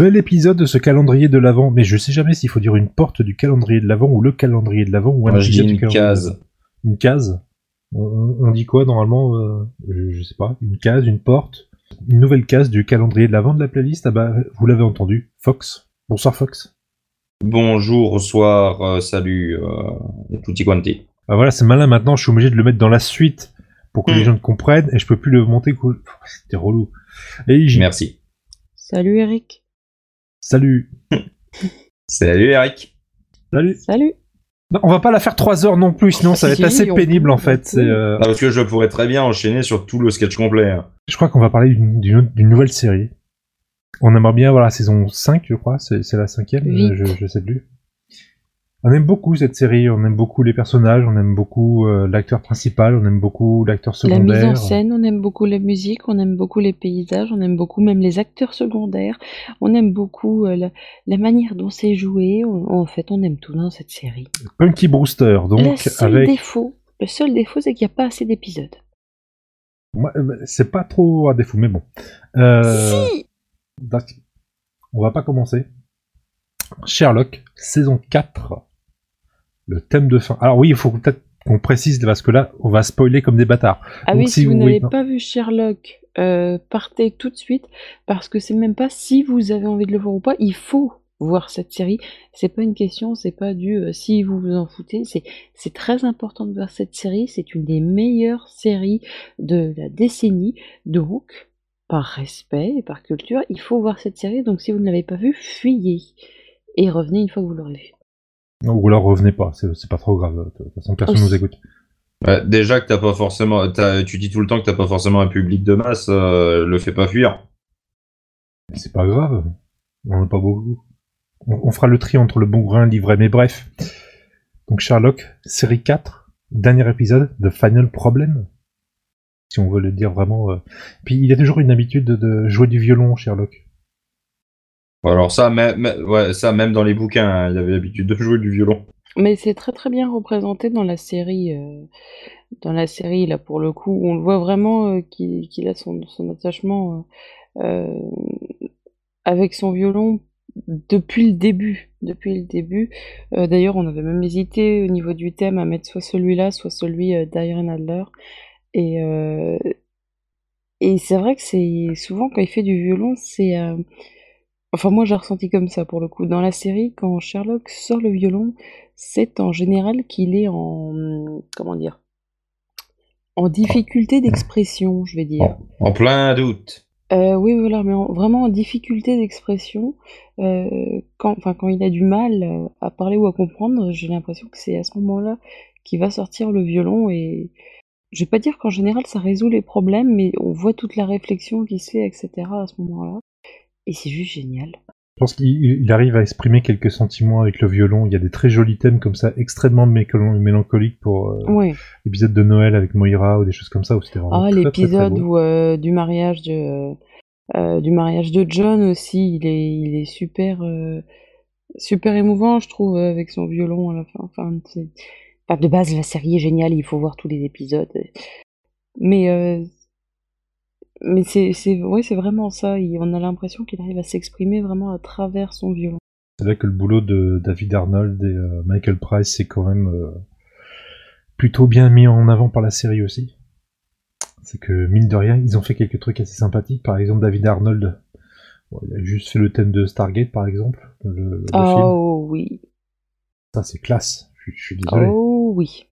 Nouvel épisode de ce calendrier de l'Avent, mais je sais jamais s'il faut dire une porte du calendrier de l'Avent ou le calendrier de l'Avent ou un épisode du une case. Une case on, dit quoi normalement euh, je, je sais pas. Une case, une porte Une nouvelle case du calendrier de l'Avent de la playlist Ah bah, vous l'avez entendu. Fox. Bonsoir Fox. Bonjour, bonsoir, euh, salut, euh, tutti quanti. Ah voilà, c'est malin maintenant, je suis obligé de le mettre dans la suite pour que les Hmm. gens le comprennent et je peux plus le monter. C'était relou. Et j'y- Merci. Salut Eric. Salut. Salut Eric. Salut. Salut. Non, on va pas la faire 3 heures non plus, sinon ça va être assez pénible en fait. euh, Ah, parce que je pourrais très bien enchaîner sur tout le sketch complet. hein. Je crois qu'on va parler d'une, nouvelle série. On aimerait bien voir la saison 5, je crois, c'est, la cinquième, je, je sais plus. On aime beaucoup cette série, on aime beaucoup les personnages, on aime beaucoup euh, l'acteur principal, on aime beaucoup l'acteur La secondaire. mise en scène, on aime beaucoup la musique, on aime beaucoup les paysages, on aime beaucoup même les acteurs secondaires, on aime beaucoup euh, la, la manière dont c'est joué. On- en fait, on aime tout dans cette série. Punky Brewster, donc le seul avec... défaut, le seul défaut, c'est qu'il n'y a pas assez d'épisodes. Euh, c'est pas trop à défaut, mais bon. Euh, Si. On va pas commencer. Sherlock, saison 4. Le thème de fin. Alors oui, il faut peut-être qu'on précise parce que là, on va spoiler comme des bâtards. Ah Donc, oui, si si vous vous- n'avez oui, pas vu Sherlock, euh, partez tout de suite parce que c'est même pas si vous avez envie de le voir ou pas, il faut voir cette série. C'est pas une question, c'est pas du euh, si vous vous en foutez. C'est c'est très important de voir cette série. C'est une des meilleures séries de la décennie. Donc, par respect et par culture, il faut voir cette série. Donc, si vous ne l'avez pas vue, fuyez et revenez une fois que vous l'aurez vue. Non, ou alors revenez pas, c'est pas trop grave. De toute façon, personne Aussi. nous écoute. Ouais, déjà que t'as pas forcément, t'as- tu dis tout le temps que t'as pas forcément un public de masse, euh, le fais pas fuir. C'est pas grave. On en a pas beaucoup. On, on fera le tri entre le bon grain, l'ivraie, mais bref. Donc Sherlock, série 4, dernier épisode, The Final Problem. Si on veut le dire vraiment. euh. Puis il a toujours une habitude de, de jouer du violon, Sherlock. Alors ça, même, ouais, ça, même dans les bouquins, hein, il avait l'habitude de jouer du violon. Mais c'est très très bien représenté dans la série. euh, dans la série, là, pour le coup, on le voit vraiment euh, qu'il a son, attachement euh, avec son violon depuis le début. Depuis le début. D'ailleurs, on avait même hésité au niveau du thème à mettre soit celui-là, soit celui d'Irene Adler. Et, et c'est vrai que c'est souvent quand il fait du violon, c'est. Enfin, moi, j'ai ressenti comme ça pour le coup. Dans la série, quand Sherlock sort le violon, c'est en général qu'il est en. Comment dire En difficulté d'expression, je vais dire. En, en plein doute. Euh, oui, voilà, mais en- vraiment en difficulté d'expression. euh, quand, enfin, quand il a du mal euh, à parler ou à comprendre, j'ai l'impression que c'est à ce moment-là qu'il va sortir le violon et. Je vais pas dire qu'en général ça résout les problèmes, mais on voit toute la réflexion qui se fait, etc. à ce moment-là. Et c'est juste génial. Je pense qu'il il arrive à exprimer quelques sentiments avec le violon. Il y a des très jolis thèmes comme ça, extrêmement mélancoliques pour euh, l'épisode de Noël avec Moira ou des choses comme ça où Ah, l'épisode euh, du mariage de euh, du mariage de John aussi, il est il est super super émouvant, je trouve, avec son violon à la fin. Enfin, de base, la série est géniale, il faut voir tous les épisodes. Mais mais c'est c'est ouais, c'est vraiment ça. il- on a l'impression qu'il arrive à s'exprimer vraiment à travers son violon. C'est là que le boulot de David Arnold et euh, Michael Price c'est quand même euh, plutôt bien mis en avant par la série aussi. C'est que mine de rien, ils ont fait quelques trucs assez sympathiques. Par exemple, David Arnold, bon, il a juste fait le thème de Stargate, par exemple, le, le film. Oh oui, Ça, c'est classe. Je, je suis désolé. oh oui.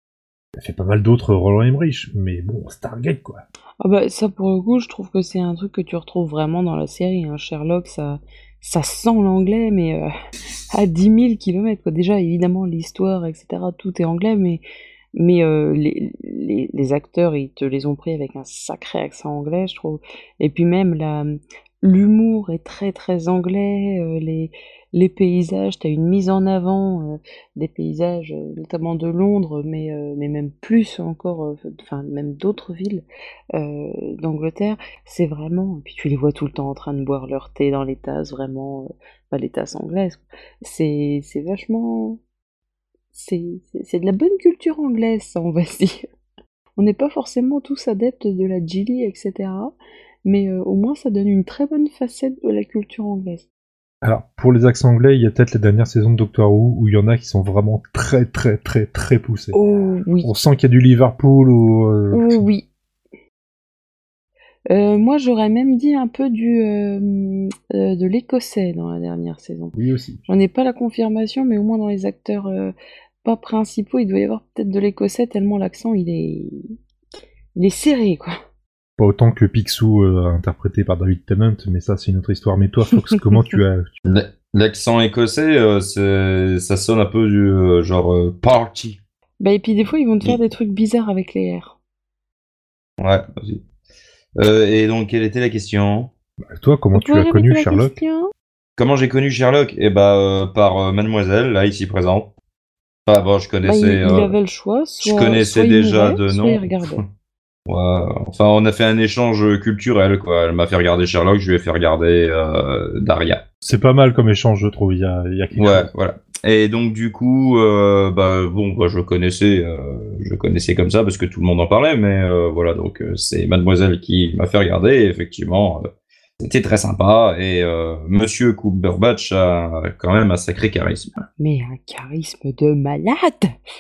Il fait pas mal d'autres Roland Emmerich, mais bon, Stargate, quoi. Ah bah ça pour le coup je trouve que c'est un truc que tu retrouves vraiment dans la série hein. Sherlock ça sent l'anglais mais euh, à 10 000 kilomètres quoi déjà évidemment l'histoire etc tout est anglais mais mais euh, les, les, les acteurs ils te les ont pris avec un sacré accent anglais je trouve et puis même la l'humour est très très anglais euh, les paysages t'as une mise en avant euh, des paysages euh, notamment de Londres mais même plus encore enfin même d'autres villes d'Angleterre, c'est vraiment. Puis tu les vois tout le temps en train de boire leur thé dans les tasses, vraiment, pas les tasses anglaises. C'est vachement. C'est de la bonne culture anglaise, ça, on va se dire. On n'est pas forcément tous adeptes de la Gilly, etc. Mais euh, au moins, ça donne une très bonne facette de la culture anglaise. Alors, pour les accents anglais, il y a peut-être la dernière saison de Doctor Who où il y en a qui sont vraiment très, très, très, très poussés. Oh oui. On sent qu'il y a du Liverpool ou. euh, Oh oui. Euh, moi, j'aurais même dit un peu du euh, de l'écossais dans la dernière saison. Oui, aussi. J'en ai pas la confirmation, mais au moins dans les acteurs pas principaux, il doit y avoir peut-être de l'écossais tellement l'accent il est il est serré quoi. Pas autant que Picsou, euh, interprété par David Tennant, mais ça, c'est une autre histoire. Mais toi, Fox, comment tu as. tu- L'accent écossais, euh, ça sonne un peu du euh, genre euh, party. Bah et puis des fois ils vont te faire Oui. des trucs bizarres avec les R. Ouais, vas-y. Euh, et donc, quelle était la question? Toi, comment tu as connu Sherlock? Comment j'ai connu Sherlock? Eh bah, euh, par euh, Mademoiselle, là, ici présente. Enfin, bon, je Bah, il, connaissais. il avait le choix, soit, connaissais soit il déjà mourait, de nom. Ouais, enfin, on a fait un échange culturel, quoi. Elle m'a fait regarder Sherlock, je lui ai fait regarder euh, Daria. C'est pas mal comme échange, je trouve. Il y a, il y a quelque Ouais, chose. voilà. Et donc du coup, euh, bah bon, bah, je connaissais, euh, je connaissais comme ça parce que tout le monde en parlait, mais euh, voilà, donc euh, c'est Mademoiselle qui m'a fait regarder. Et effectivement, euh, c'était très sympa et euh, Monsieur Cumberbatch a quand même un sacré charisme. Mais un charisme de malade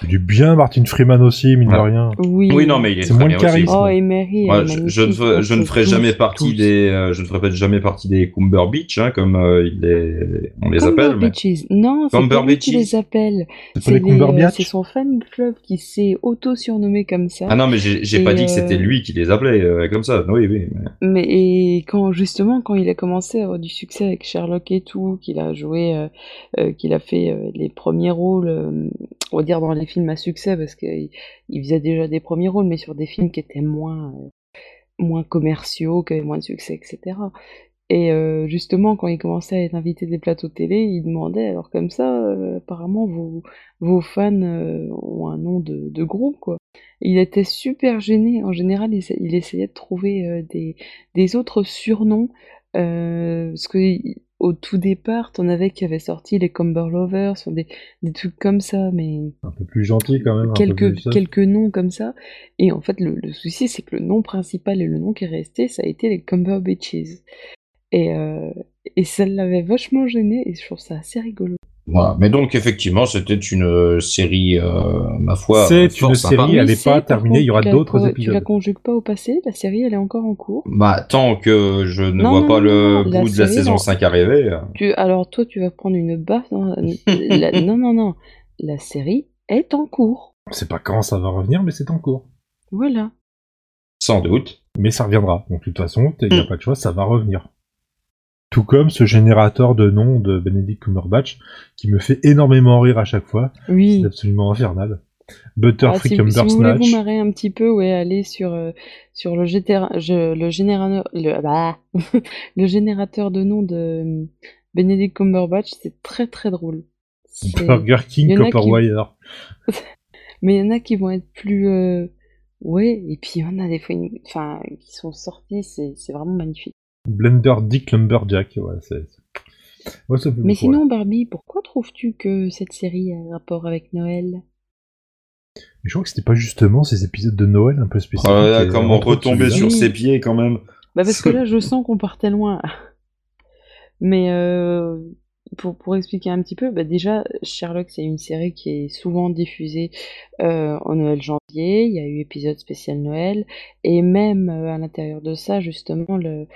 Du bien, Martin Freeman aussi, mine de Ouais. rien. Oui. Oui, non, mais il est très moins bien le charisme. aussi. Oh, et Mary, Ouais, je, je ne, ferai- je ne entre ferai tous, jamais partie tous. des, euh, je ne ferai pas jamais partie des Cumberbatch, hein, comme euh, il on les appelle. Mais... Non, c'est pas lui qui les appelle. C'est euh, c'est son fan club qui s'est auto-surnommé comme ça. Ah non, mais j'ai pas dit que euh, c'était lui qui les appelait euh, comme ça. Oui, oui. mais- Mais et quand justement quand il a commencé à avoir du succès avec Sherlock et tout, qu'il a joué, euh, euh, qu'il a fait euh, les premiers rôles, on va dire dans les films à succès parce qu'il il faisait déjà des premiers rôles, mais sur des films qui étaient moins moins commerciaux, qui avaient moins de succès, etc. Et euh, justement, quand il commençait à être invité des plateaux de télé, il demandait, alors comme ça, euh, apparemment, vos, vos fans euh, ont un nom de, de groupe, quoi. Il était super gêné. En général, il, essa- il essayait de trouver euh, des, des autres surnoms. euh, parce que au tout départ, t'en avais qui avaient sorti les Cumber Lovers, des, des trucs comme ça, mais Un peu plus gentil quand même. quelques, quelques noms comme ça. Et en fait, le, le souci, c'est que le nom principal et le nom qui est resté, ça a été les Cumber Bitches. Et, euh, et ça l'avait vachement gêné, et je trouve ça assez rigolo. Voilà. Mais donc, effectivement, c'était une euh, série, euh, ma foi, C'est une sympa. série, elle Oui, est c'est, pas terminée, il y aura d'autres co- Tu épisodes. la conjugues pas au passé, la série, elle est encore en cours. Bah, tant que je ne Non, vois non, pas non, le non, la bout de la saison non. 5 arriver. Tu, alors toi, tu vas prendre une baffe. dans- la- non, non, non. La série est en cours. On sait pas quand ça va revenir, mais c'est en cours. Voilà. sans doute. Mais ça reviendra. Donc, de toute façon, il n'y a Mm. pas de choix, ça va revenir. Tout comme ce générateur de noms de Benedict Cumberbatch, qui me fait énormément rire à chaque fois. Oui. C'est absolument infernal. Butter Ah, si, vous voulez vous marrer un petit peu, ouais, allez sur, euh, sur le, gétéra- je- le générateur, le, bah, le générateur de noms de euh, Benedict Cumberbatch, c'est très très drôle. Burger King il y en a Copper qui- Wire. Mais il y en a qui vont être plus, euh, ouais, et puis il y en a des fois, enfin, qui sont sortis, c'est vraiment magnifique. Blender Dick Lumberjack. Ouais, c'est. Ouais, ça fait Mais beaucoup, sinon, ouais. Barbie, pourquoi trouves-tu que cette série a un rapport avec Noël? Mais je crois que c'était pas justement ces épisodes de Noël un peu spécifiques. Oh là autres retomber celui-là. sur ses pieds quand même. Bah parce que là, je sens qu'on partait loin. Mais euh, pour, pour expliquer un petit peu, bah déjà, Sherlock, c'est une série qui est souvent diffusée euh, en Noël-janvier. Il y a eu épisode spécial Noël. Et même euh, à l'intérieur de ça, justement, le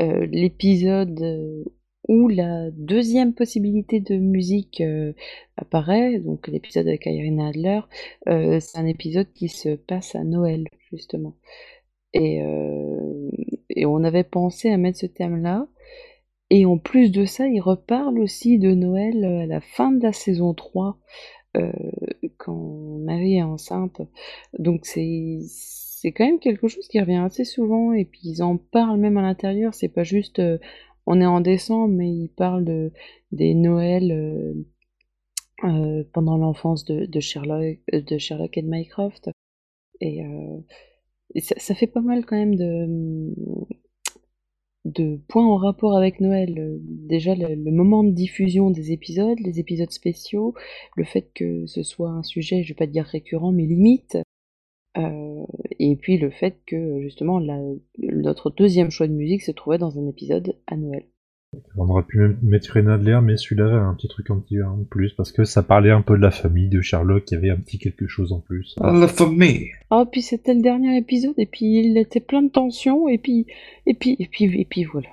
euh, l'épisode euh, où la deuxième possibilité de musique euh, apparaît, donc l'épisode avec Irina Adler, c'est un épisode qui se passe à Noël, justement. Et, et on avait pensé à mettre ce thème-là. Et en plus de ça, il reparle aussi de Noël à la fin de la saison 3, euh, quand Marie est enceinte. Donc c'est c'est quand même quelque chose qui revient assez souvent, et puis ils en parlent même à l'intérieur, c'est pas juste euh, on est en décembre, mais ils parlent de, des Noëls euh, euh, pendant l'enfance de, Sherlock, de Sherlock et de Mycroft. Et, ça, fait pas mal quand même de, de points en rapport avec Noël. Déjà le, moment de diffusion des épisodes, les épisodes spéciaux, le fait que ce soit un sujet, je vais pas dire récurrent, mais limite. Et puis le fait que justement la, notre deuxième choix de musique se trouvait dans un épisode à Noël. On aurait pu mettre René Adler, mais celui-là avait un petit truc un petit en plus, parce que ça parlait un peu de la famille de Sherlock, il y avait un petit quelque chose en plus. Ah, la famille. Ah, puis c'était le dernier épisode, et puis il était plein de tension, et puis, et puis, et puis, et puis voilà.